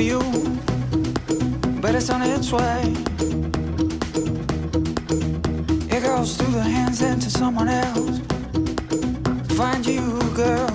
for you, but it's on its way. It goes through the hands into someone else. Find you, girl.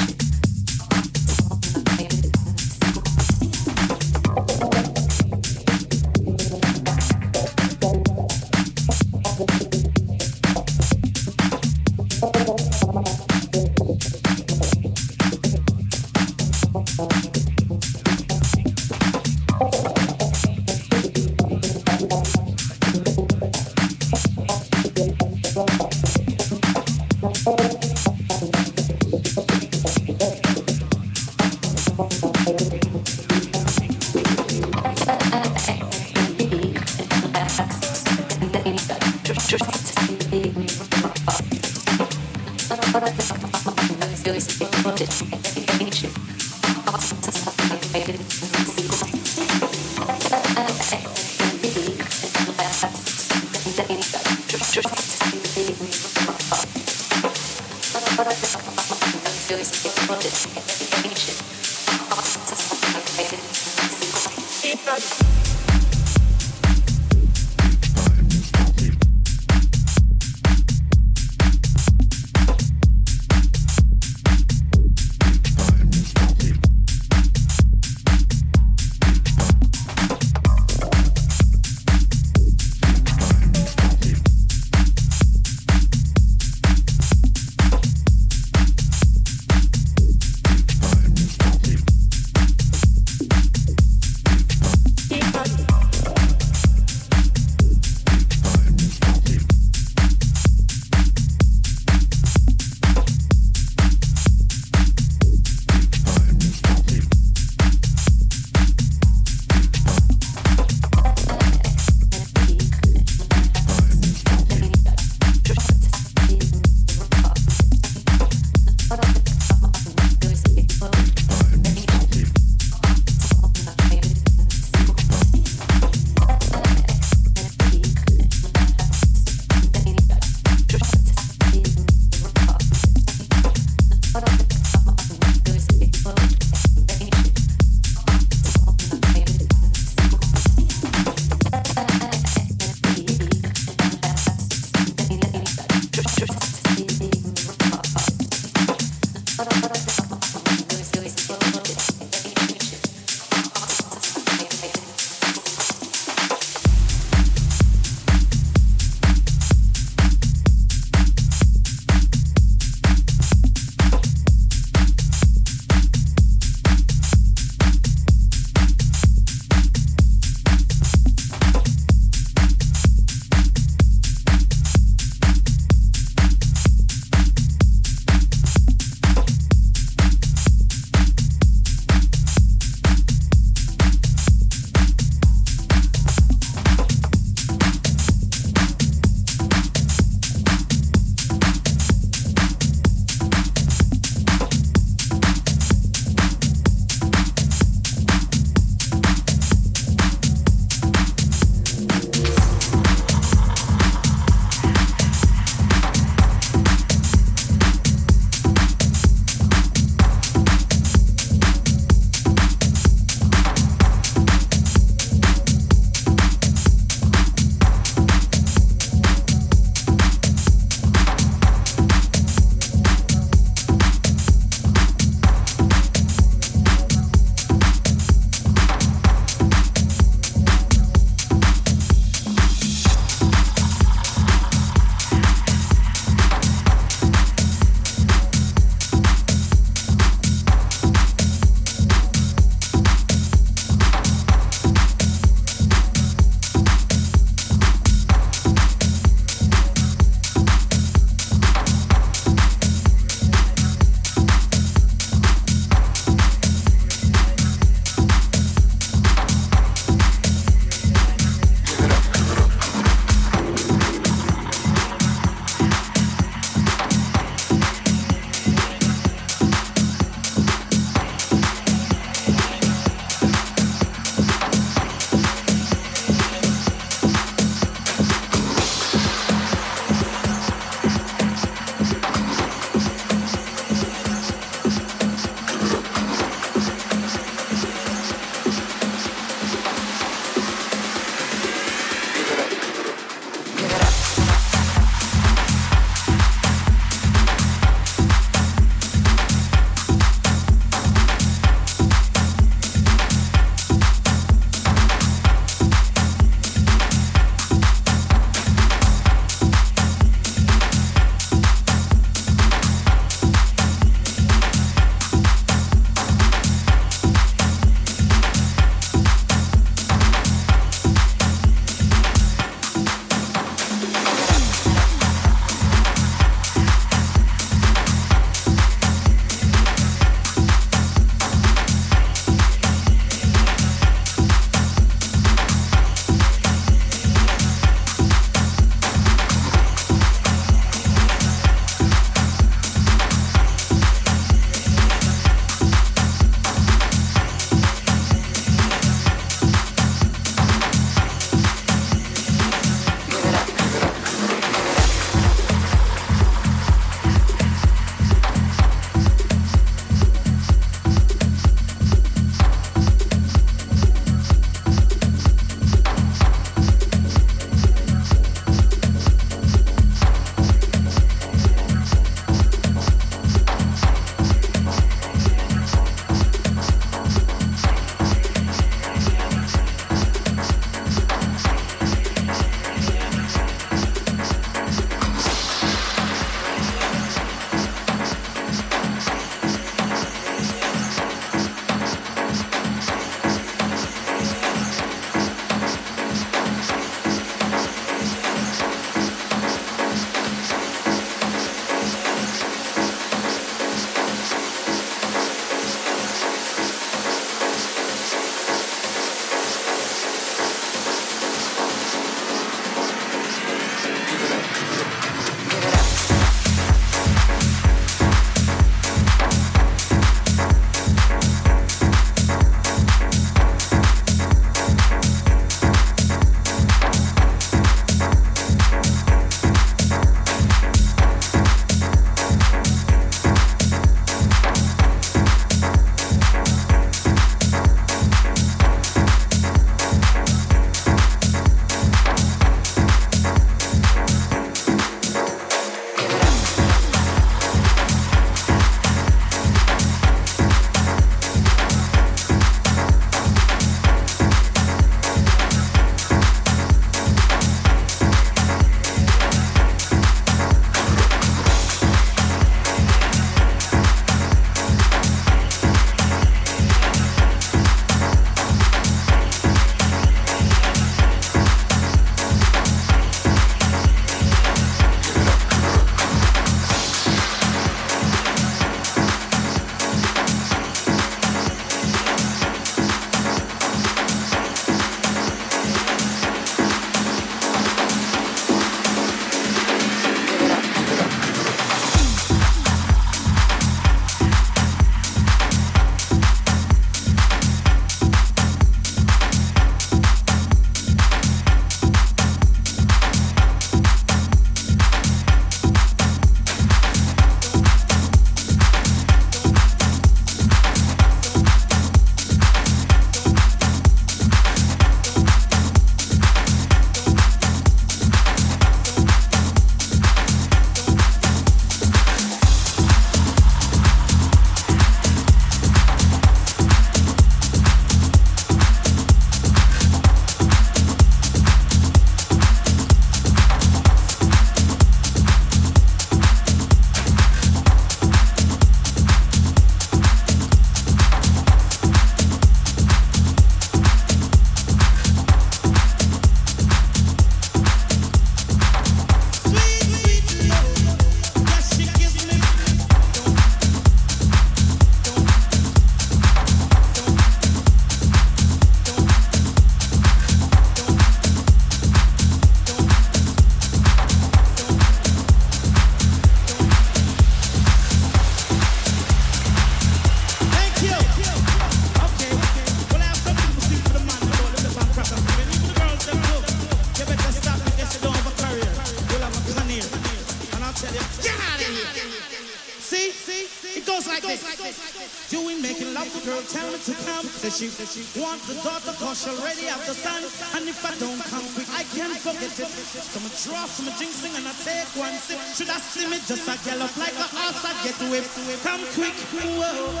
I draw some jinxing and I take one sip. Should I see me just a gallop like a horse I get whipped? Come quick, whoa.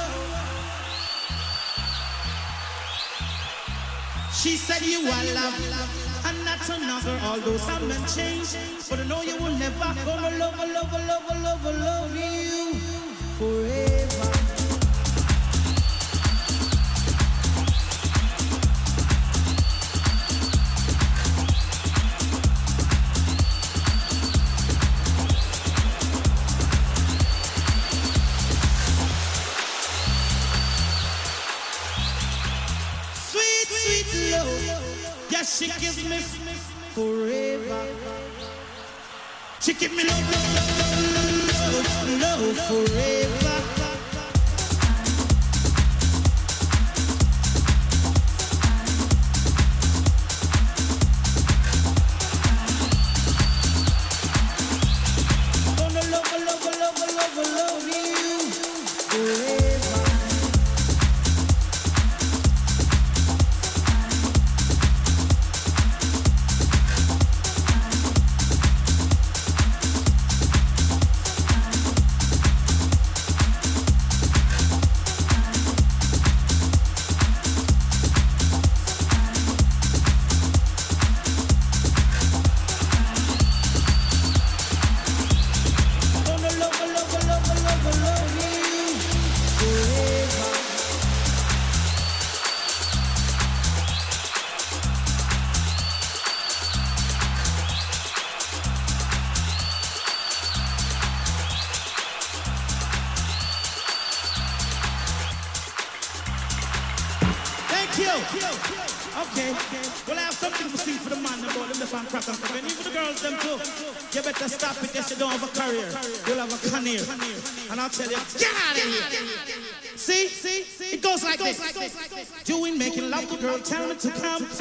She said you are love and not another. Although some men change, but I know you will never gonna love, love, love, love, love, love you forever. She give me love, love, love, love, love forever.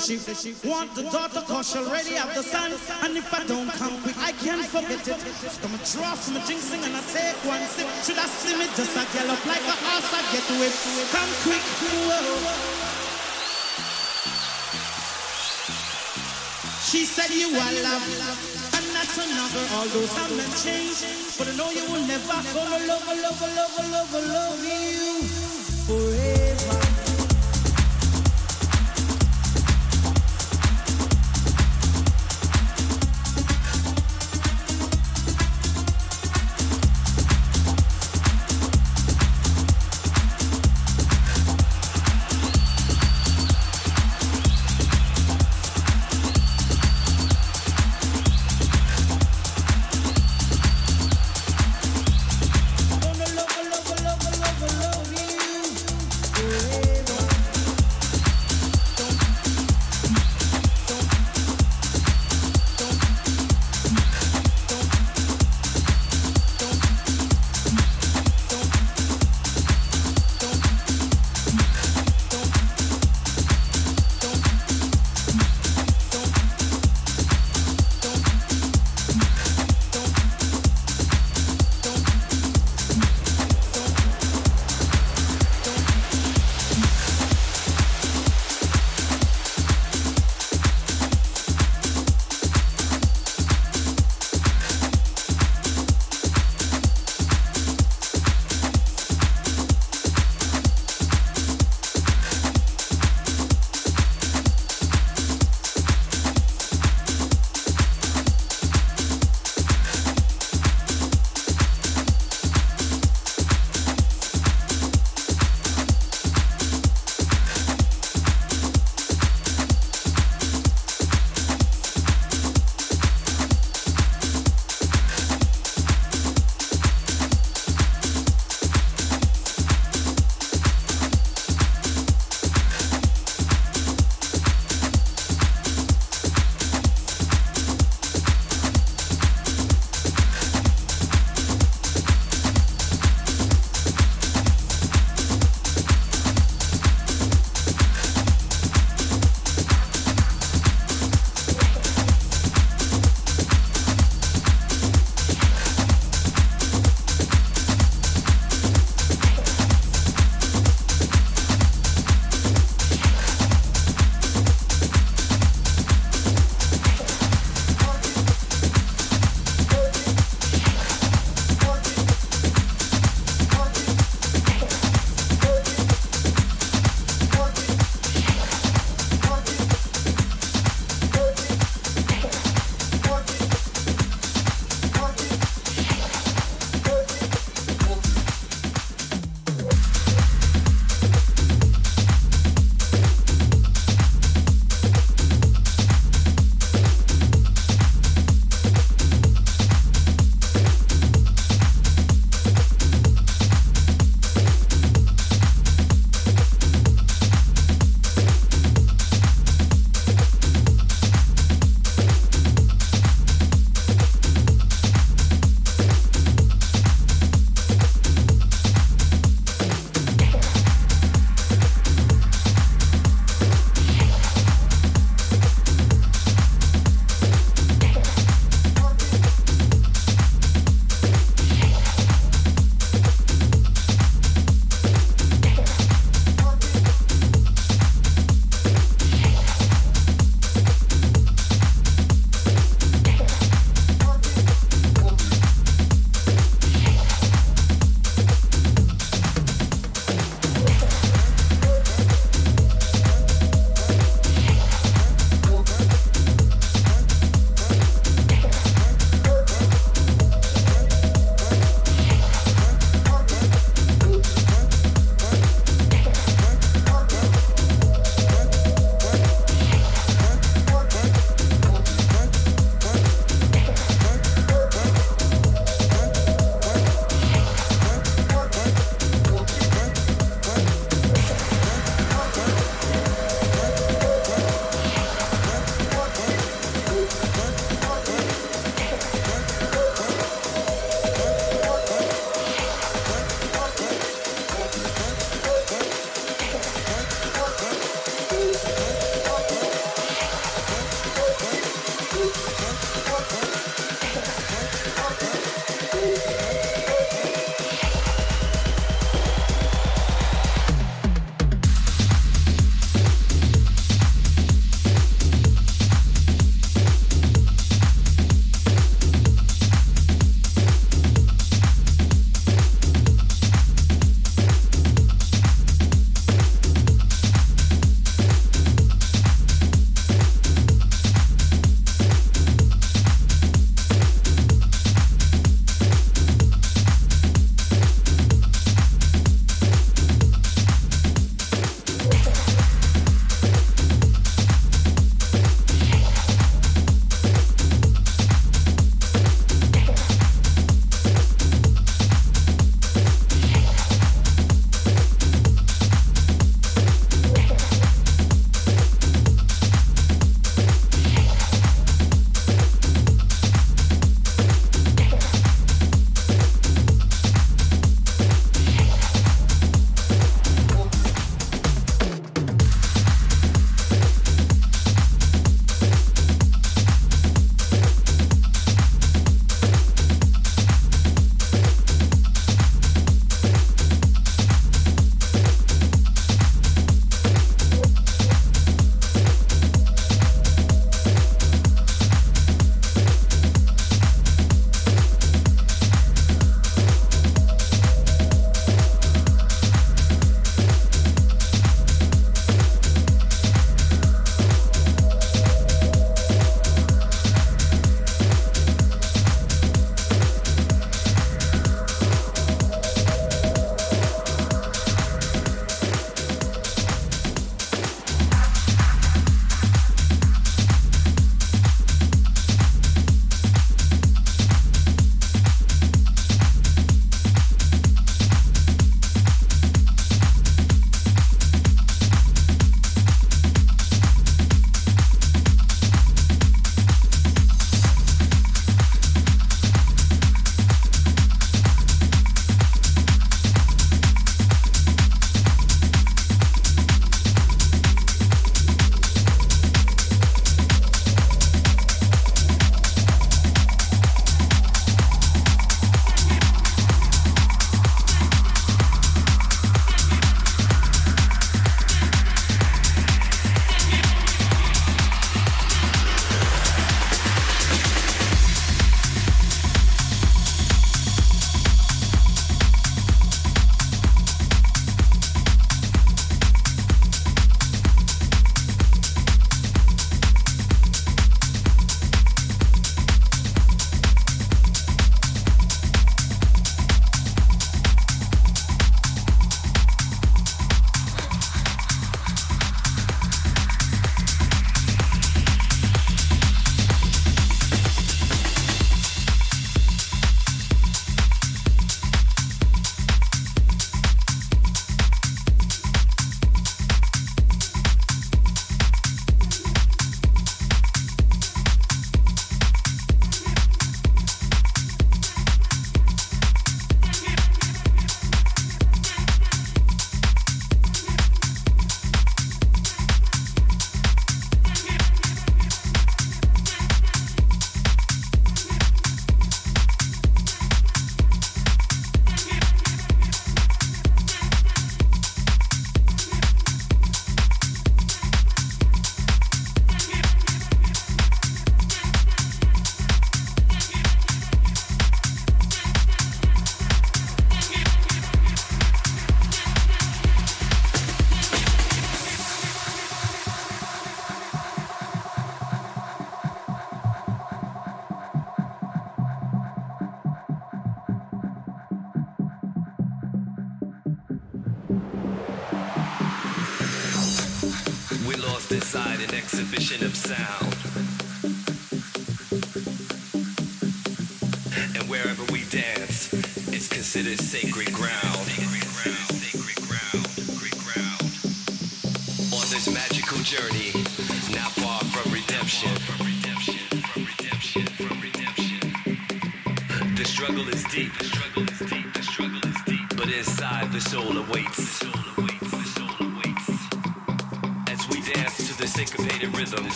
She, want the daughter, cause she already have the son. And if I don't come quick, I can't forget it. So I'm draw from a jinxing and I take one sip. Should I see me just a gallop like a horse I get whipped? Come quick, whoa. She said you are love and not another. Although some men change, but I know you will never gonna love, love, love, love, love you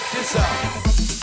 Check this out.